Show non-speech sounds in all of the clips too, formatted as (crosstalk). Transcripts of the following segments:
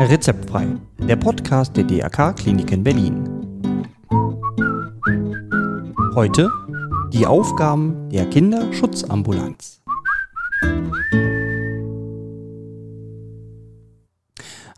Rezeptfrei, der Podcast der DRK Kliniken Berlin. Heute die Aufgaben der Kinderschutzambulanz.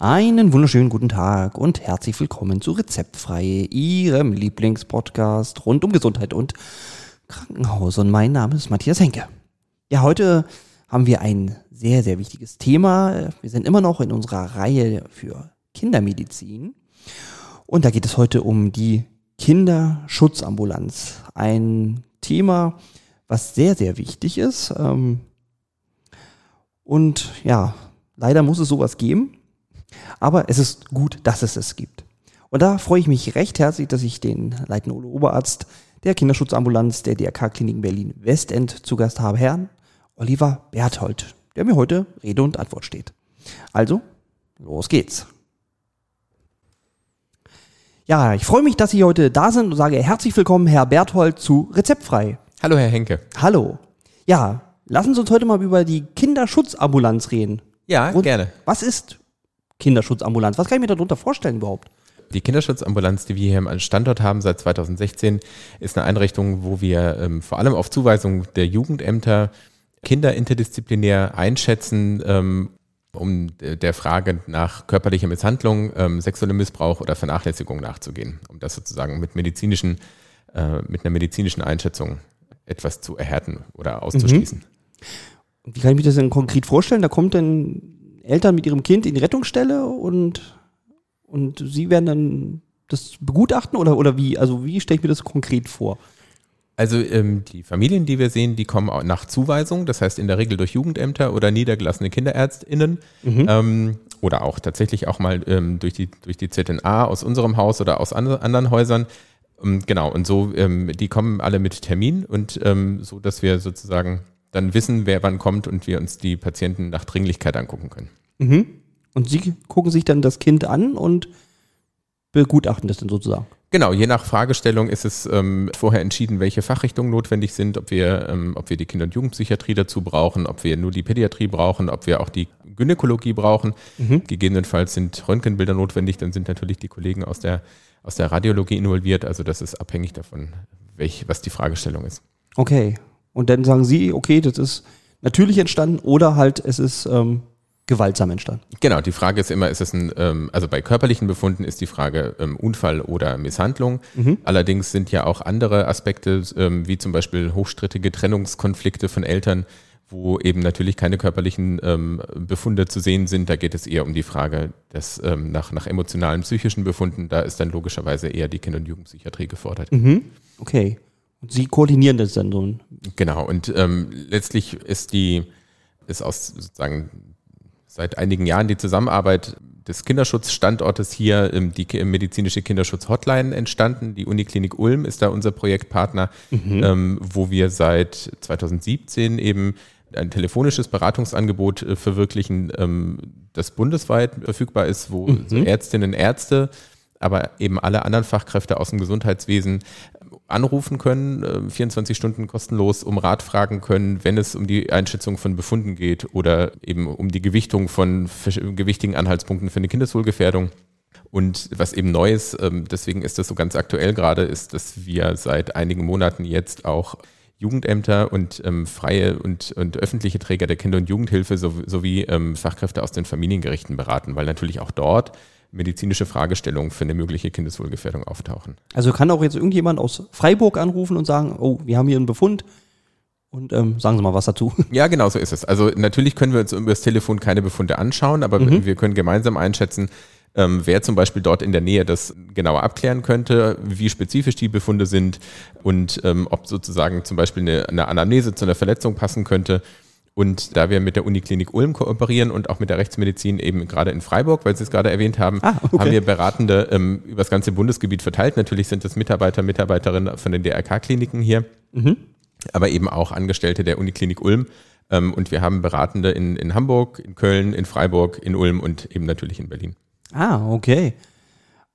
Einen wunderschönen guten Tag und herzlich willkommen zu Rezeptfrei, Ihrem Lieblingspodcast rund um Gesundheit und Krankenhaus. Und mein Name ist Matthias Henke. Ja, heute haben wir ein sehr, sehr wichtiges Thema. Wir sind immer noch in unserer Reihe für Kindermedizin. Und da geht es heute um die Kinderschutzambulanz. Ein Thema, was sehr, sehr wichtig ist. Ähm, und ja, leider muss es sowas geben. Aber es ist gut, dass es es gibt. Und da freue ich mich recht herzlich, dass ich den leitenden Oberarzt der Kinderschutzambulanz der DRK-Klinik Berlin Westend zu Gast habe, Herrn Oliver Berthold, der mir heute Rede und Antwort steht. Also, los geht's. Ja, ich freue mich, dass Sie heute da sind und sage herzlich willkommen, Herr Berthold, zu Rezeptfrei. Hallo, Herr Henke. Hallo. Ja, lassen Sie uns heute mal über die Kinderschutzambulanz reden. Ja, und gerne. Was ist Kinderschutzambulanz? Was kann ich mir darunter vorstellen überhaupt? Die Kinderschutzambulanz, die wir hier am Standort haben seit 2016, ist eine Einrichtung, wo wir ähm, vor allem auf Zuweisung der Jugendämter Kinder interdisziplinär einschätzen, ähm, um der Frage nach körperlicher Misshandlung, ähm, sexuellem Missbrauch oder Vernachlässigung nachzugehen, um das sozusagen mit medizinischen, äh, mit einer medizinischen Einschätzung etwas zu erhärten oder auszuschließen. Mhm. Wie kann ich mir das denn konkret vorstellen? Da kommt dann Eltern mit ihrem Kind in die Rettungsstelle und, und sie werden dann das begutachten oder, oder wie? Also wie stelle ich mir das konkret vor? Also ähm, die Familien, die wir sehen, die kommen auch nach Zuweisung, das heißt in der Regel durch Jugendämter oder niedergelassene KinderärztInnen mhm. ähm, oder auch tatsächlich auch mal ähm, durch, die, durch die ZNA aus unserem Haus oder aus an, anderen Häusern. Ähm, genau, und so, ähm, die kommen alle mit Termin und ähm, so, dass wir sozusagen dann wissen, wer wann kommt und wir uns die Patienten nach Dringlichkeit angucken können. Mhm. Und Sie gucken sich dann das Kind an und begutachten das dann sozusagen? Genau, je nach Fragestellung ist es ähm, vorher entschieden, welche Fachrichtungen notwendig sind, ob wir, ähm, ob wir die Kinder- und Jugendpsychiatrie dazu brauchen, ob wir nur die Pädiatrie brauchen, ob wir auch die Gynäkologie brauchen. Mhm. Gegebenenfalls sind Röntgenbilder notwendig, dann sind natürlich die Kollegen aus der, aus der Radiologie involviert. Also das ist abhängig davon, welch, was die Fragestellung ist. Okay. Und dann sagen Sie, okay, das ist natürlich entstanden oder halt es ist ähm, gewaltsam entstanden. Genau, die Frage ist immer, ist es ein, ähm, also bei körperlichen Befunden ist die Frage ähm, Unfall oder Misshandlung. Mhm. Allerdings sind ja auch andere Aspekte, ähm, wie zum Beispiel hochstrittige Trennungskonflikte von Eltern, wo eben natürlich keine körperlichen ähm, Befunde zu sehen sind. Da geht es eher um die Frage des, ähm, nach, nach emotionalen, psychischen Befunden. Da ist dann logischerweise eher die Kinder- und Jugendpsychiatrie gefordert. Mhm. Okay. Und Sie koordinieren das dann so? Genau. Und ähm, letztlich ist die, ist aus sozusagen seit einigen Jahren die Zusammenarbeit des Kinderschutzstandortes hier, die medizinische Kinderschutz-Hotline entstanden. Die Uniklinik Ulm ist da unser Projektpartner, mhm. ähm, wo wir seit 2017 eben ein telefonisches Beratungsangebot äh, verwirklichen, ähm, das bundesweit verfügbar ist, wo mhm. Ärztinnen, Ärzte, aber eben alle anderen Fachkräfte aus dem Gesundheitswesen anrufen können, 24 äh, Stunden kostenlos, um Rat fragen können, wenn es um die Einschätzung von Befunden geht oder eben um die Gewichtung von gewichtigen Anhaltspunkten für eine Kindeswohlgefährdung. Und was eben neu ist, ähm, deswegen ist das so ganz aktuell gerade, ist, dass wir seit einigen Monaten jetzt auch Jugendämter und ähm, freie und, und öffentliche Träger der Kinder- und Jugendhilfe sowie ähm, Fachkräfte aus den Familiengerichten beraten, weil natürlich auch dort medizinische Fragestellungen für eine mögliche Kindeswohlgefährdung auftauchen. Also kann auch jetzt irgendjemand aus Freiburg anrufen und sagen, oh, wir haben hier einen Befund und ähm, sagen Sie mal was dazu. (laughs) Ja, genau so ist es. Also natürlich können wir uns über das Telefon keine Befunde anschauen, aber mhm. wir können gemeinsam einschätzen, ähm, wer zum Beispiel dort in der Nähe das genauer abklären könnte, wie spezifisch die Befunde sind und ähm, ob sozusagen zum Beispiel eine, eine Anamnese zu einer Verletzung passen könnte. Und da wir mit der Uniklinik Ulm kooperieren und auch mit der Rechtsmedizin eben gerade in Freiburg, weil Sie es gerade erwähnt haben, ah, okay. haben wir Beratende ähm, über das ganze Bundesgebiet verteilt. Natürlich sind es Mitarbeiter, Mitarbeiterinnen von den DRK-Kliniken hier, mhm. aber eben auch Angestellte der Uniklinik Ulm. Ähm, und wir haben Beratende in, in Hamburg, in Köln, in Freiburg, in Ulm und eben natürlich in Berlin. Ah, okay.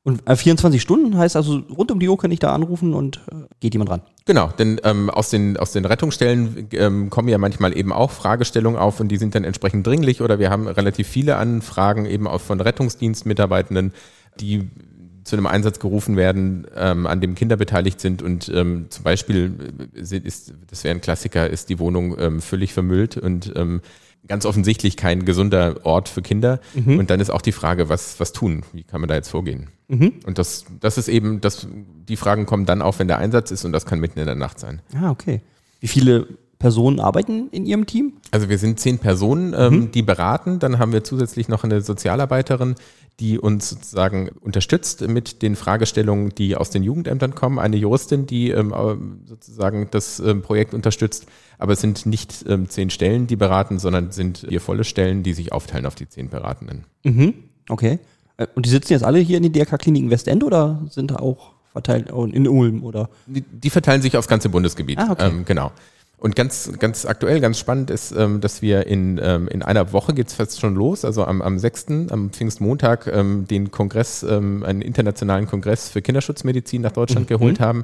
Und äh, 24 Stunden heißt also, rund um die Uhr kann ich da anrufen und äh, geht jemand ran. Genau, denn ähm, aus, den, aus den Rettungsstellen ähm, kommen ja manchmal eben auch Fragestellungen auf und die sind dann entsprechend dringlich oder wir haben relativ viele Anfragen eben auch von Rettungsdienstmitarbeitenden, die zu einem Einsatz gerufen werden, ähm, an dem Kinder beteiligt sind und ähm, zum Beispiel äh, ist, das wäre ein Klassiker, ist die Wohnung ähm, völlig vermüllt und ähm, ganz offensichtlich kein gesunder Ort für Kinder. Mhm. Und dann ist auch die Frage, was, was tun? Wie kann man da jetzt vorgehen? Mhm. Und das, das ist eben, das, die Fragen kommen dann auf, wenn der Einsatz ist und das kann mitten in der Nacht sein. Ah, okay. Wie viele Personen arbeiten in Ihrem Team? Also wir sind zehn Personen, ähm, mhm. die beraten. Dann haben wir zusätzlich noch eine Sozialarbeiterin, die uns sozusagen unterstützt mit den Fragestellungen, die aus den Jugendämtern kommen. Eine Juristin, die ähm, sozusagen das ähm, Projekt unterstützt. Aber es sind nicht ähm, zehn Stellen, die beraten, sondern sind vier volle Stellen, die sich aufteilen auf die zehn Beratenden. Mhm. Okay. Äh, und die sitzen jetzt alle hier in den DRK-Kliniken Westend oder sind da auch verteilt in Ulm oder? Die, die verteilen sich aufs ganze Bundesgebiet. Ah, okay. Ähm, genau. Und ganz, ganz aktuell, ganz spannend ist, ähm, dass wir in, ähm, in einer Woche geht's fast schon los, also am, am 6., am Pfingstmontag, ähm, den Kongress, ähm, einen internationalen Kongress für Kinderschutzmedizin nach Deutschland mhm. geholt haben,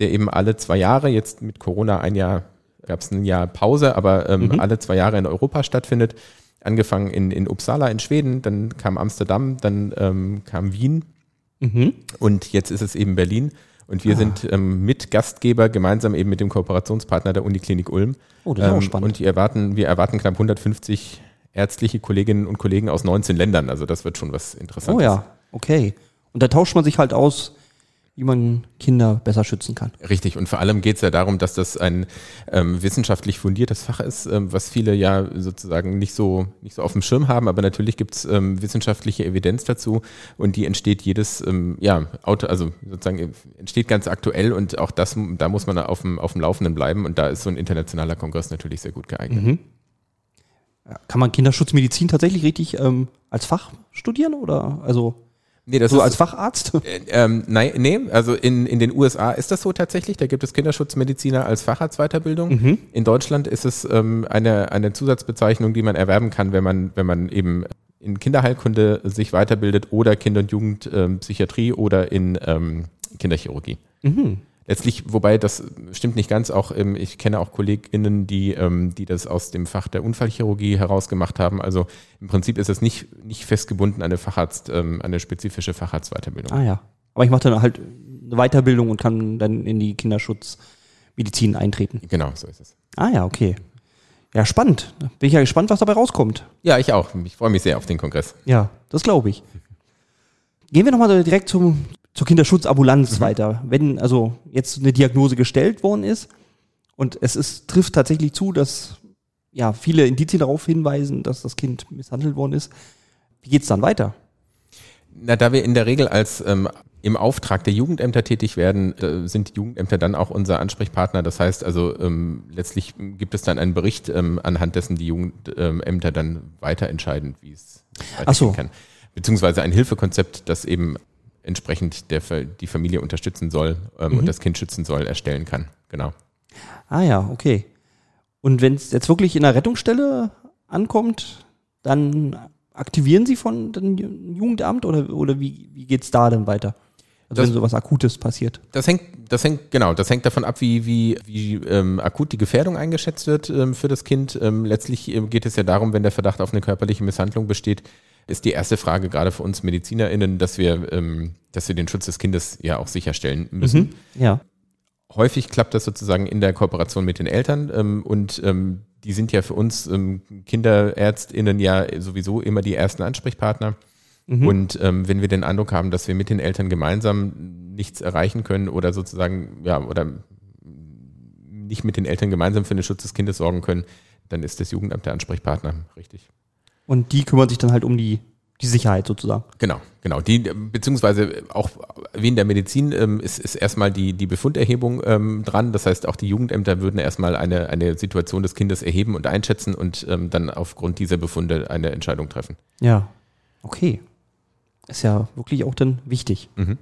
der eben alle zwei Jahre, jetzt mit Corona ein Jahr, gab es ein Jahr Pause, aber ähm, mhm. alle zwei Jahre in Europa stattfindet. Angefangen in, in Uppsala in Schweden, dann kam Amsterdam, dann ähm, kam Wien mhm. und jetzt ist es eben Berlin. Und wir ah. sind ähm, Mitgastgeber gemeinsam eben mit dem Kooperationspartner der Uniklinik Ulm. Oh, das ist ähm, auch spannend. Und erwarten, wir erwarten knapp 150 ärztliche Kolleginnen und Kollegen aus 19 Ländern. Also das wird schon was Interessantes. Oh ja, okay. Und da tauscht man sich halt aus, wie man Kinder besser schützen kann. Richtig, und vor allem geht es ja darum, dass das ein ähm, wissenschaftlich fundiertes Fach ist, ähm, was viele ja sozusagen nicht so, nicht so auf dem Schirm haben, aber natürlich gibt es ähm, wissenschaftliche Evidenz dazu und die entsteht jedes, ähm, ja, Auto, also sozusagen entsteht ganz aktuell und auch das, da muss man auf dem, auf dem Laufenden bleiben und da ist so ein internationaler Kongress natürlich sehr gut geeignet. Mhm. Kann man Kinderschutzmedizin tatsächlich richtig ähm, als Fach studieren oder also Nee, das so ist, als Facharzt? Äh, ähm, nein, nee, also in, in den USA ist das so tatsächlich. Da gibt es Kinderschutzmediziner als Facharztweiterbildung. Mhm. In Deutschland ist es ähm, eine, eine Zusatzbezeichnung, die man erwerben kann, wenn man, wenn man eben in Kinderheilkunde sich weiterbildet oder Kinder- und Jugendpsychiatrie ähm, oder in ähm, Kinderchirurgie. Mhm letztlich, wobei das stimmt nicht ganz, auch ähm, ich kenne auch KollegInnen, die, ähm, die das aus dem Fach der Unfallchirurgie herausgemacht haben. Also im Prinzip ist es nicht, nicht festgebunden an eine Facharzt, ähm, eine spezifische Facharztweiterbildung. Ah ja. Aber ich mache dann halt eine Weiterbildung und kann dann in die Kinderschutzmedizin eintreten. Genau, so ist es. Ah ja, okay. Ja, spannend. Bin ich ja gespannt, was dabei rauskommt. Ja, ich auch. Ich freue mich sehr auf den Kongress. Ja, das glaube ich. Gehen wir nochmal direkt zum, zur Kinderschutzabulanz mhm. weiter. Wenn also jetzt eine Diagnose gestellt worden ist und es ist, trifft tatsächlich zu, dass ja viele Indizien darauf hinweisen, dass das Kind misshandelt worden ist, wie geht's dann weiter? Na, da wir in der Regel als ähm, im Auftrag der Jugendämter tätig werden, äh, sind die Jugendämter dann auch unser Ansprechpartner. Das heißt also, ähm, letztlich gibt es dann einen Bericht, ähm, anhand dessen die Jugendämter dann weiter entscheiden, wie es weitergehen so. kann. Beziehungsweise ein Hilfekonzept, das eben entsprechend der, die Familie unterstützen soll ähm, mhm. und das Kind schützen soll, erstellen kann. Genau. Ah ja, okay. Und wenn es jetzt wirklich in der Rettungsstelle ankommt, dann aktivieren Sie von dem Jugendamt oder, oder wie, wie geht es da dann weiter? Also das, wenn sowas Akutes passiert. Das hängt, das hängt, genau, das hängt davon ab, wie, wie, wie ähm, akut die Gefährdung eingeschätzt wird ähm, für das Kind. Ähm, letztlich ähm, geht es ja darum, wenn der Verdacht auf eine körperliche Misshandlung besteht, ist die erste Frage gerade für uns MedizinerInnen, dass wir, ähm, dass wir den Schutz des Kindes ja auch sicherstellen müssen. Mhm, ja. Häufig klappt das sozusagen in der Kooperation mit den Eltern ähm, und die sind ja für uns KinderärztInnen ja sowieso immer die ersten Ansprechpartner. Mhm. Und ähm, wenn wir den Eindruck haben, dass wir mit den Eltern gemeinsam nichts erreichen können oder sozusagen, ja, oder nicht mit den Eltern gemeinsam für den Schutz des Kindes sorgen können, dann ist das Jugendamt der Ansprechpartner, richtig. Und die kümmern sich dann halt um die, die Sicherheit sozusagen. Genau, genau. Die, beziehungsweise auch wie in der Medizin ähm, ist, ist erstmal die, die Befunderhebung ähm, dran. Das heißt, auch die Jugendämter würden erstmal eine, eine Situation des Kindes erheben und einschätzen und ähm, dann aufgrund dieser Befunde eine Entscheidung treffen. Ja, okay. Ist ja wirklich auch dann wichtig. Mhm.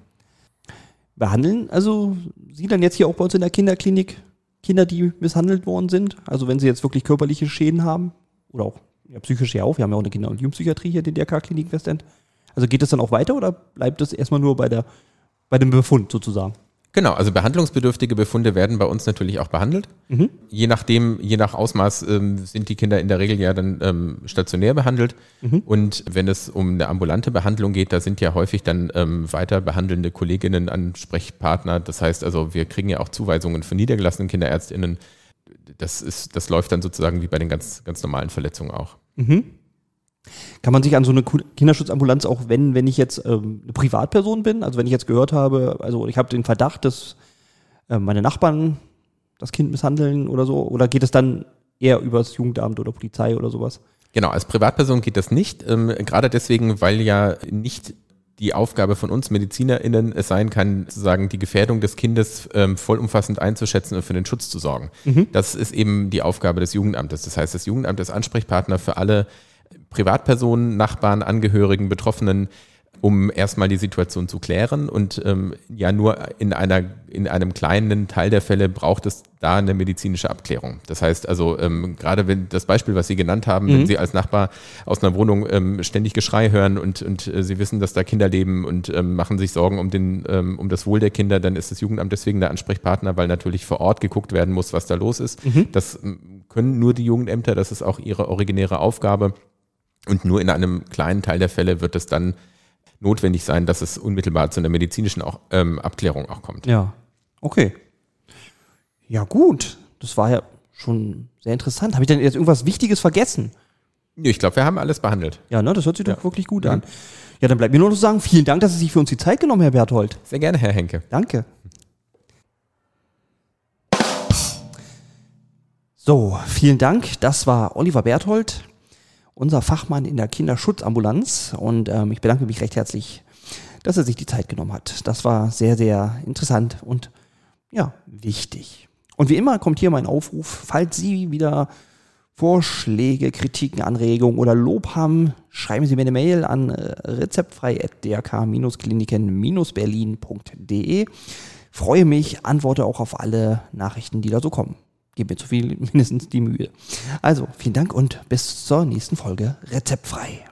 Behandeln also Sie dann jetzt hier auch bei uns in der Kinderklinik Kinder, die misshandelt worden sind? Also wenn sie jetzt wirklich körperliche Schäden haben oder auch ja, psychisch ja auch. Wir haben ja auch eine Kinder- und Jugendpsychiatrie hier in der DRK-Klinik Westend. Also geht es dann auch weiter oder bleibt es erstmal nur bei der bei dem Befund sozusagen? Genau, also behandlungsbedürftige Befunde werden bei uns natürlich auch behandelt. Mhm. Je nachdem, je nach Ausmaß ähm, sind die Kinder in der Regel ja dann ähm, stationär behandelt. Mhm. Und wenn es um eine ambulante Behandlung geht, da sind ja häufig dann ähm, weiter behandelnde Kolleginnen, Ansprechpartner. Das heißt also, wir kriegen ja auch Zuweisungen von niedergelassenen KinderärztInnen. Das ist, das läuft dann sozusagen wie bei den ganz, ganz normalen Verletzungen auch. Mhm. Kann man sich an so eine Kinderschutzambulanz auch wenden, wenn ich jetzt ähm, eine Privatperson bin? Also wenn ich jetzt gehört habe, also ich habe den Verdacht, dass äh, meine Nachbarn das Kind misshandeln oder so, oder geht es dann eher übers Jugendamt oder Polizei oder sowas? Genau, als Privatperson geht das nicht, ähm, gerade deswegen, weil ja nicht die Aufgabe von uns MedizinerInnen es sein kann, sozusagen die Gefährdung des Kindes ähm, vollumfassend einzuschätzen und für den Schutz zu sorgen. Mhm. Das ist eben die Aufgabe des Jugendamtes. Das heißt, das Jugendamt ist Ansprechpartner für alle Privatpersonen, Nachbarn, Angehörigen, Betroffenen, um erstmal die Situation zu klären. Und ähm, ja, nur in, einer, in einem kleinen Teil der Fälle braucht es da eine medizinische Abklärung. Das heißt also, ähm, gerade wenn das Beispiel, was Sie genannt haben, mhm. wenn Sie als Nachbar aus einer Wohnung ähm, ständig Geschrei hören und, und äh, Sie wissen, dass da Kinder leben und ähm, machen sich Sorgen um, den, ähm, um das Wohl der Kinder, dann ist das Jugendamt deswegen der Ansprechpartner, weil natürlich vor Ort geguckt werden muss, was da los ist. Mhm. Das ähm, können nur die Jugendämter, das ist auch ihre originäre Aufgabe. Und nur in einem kleinen Teil der Fälle wird es dann notwendig sein, dass es unmittelbar zu einer medizinischen auch, ähm, Abklärung auch kommt. Ja, okay. Ja gut, das war ja schon sehr interessant. Habe ich denn jetzt irgendwas Wichtiges vergessen? Nee, ich glaube, wir haben alles behandelt. Ja, ne, das hört sich ja. doch wirklich gut mhm. an. Ja, dann bleibt mir nur noch zu sagen, vielen Dank, dass Sie sich für uns die Zeit genommen, Herr Berthold. Sehr gerne, Herr Henke. Danke. So, vielen Dank. Das war Oliver Berthold unser Fachmann in der Kinderschutzambulanz. Und ähm, ich bedanke mich recht herzlich, dass er sich die Zeit genommen hat. Das war sehr, sehr interessant und ja, wichtig. Und wie immer kommt hier mein Aufruf, falls Sie wieder Vorschläge, Kritiken, Anregungen oder Lob haben, schreiben Sie mir eine Mail an äh, rezeptfrei.drk-kliniken-berlin.de. Freue mich, antworte auch auf alle Nachrichten, die da so kommen gebe mir zu viel, (laughs) mindestens die Mühe. Also, vielen Dank und bis zur nächsten Folge Rezeptfrei.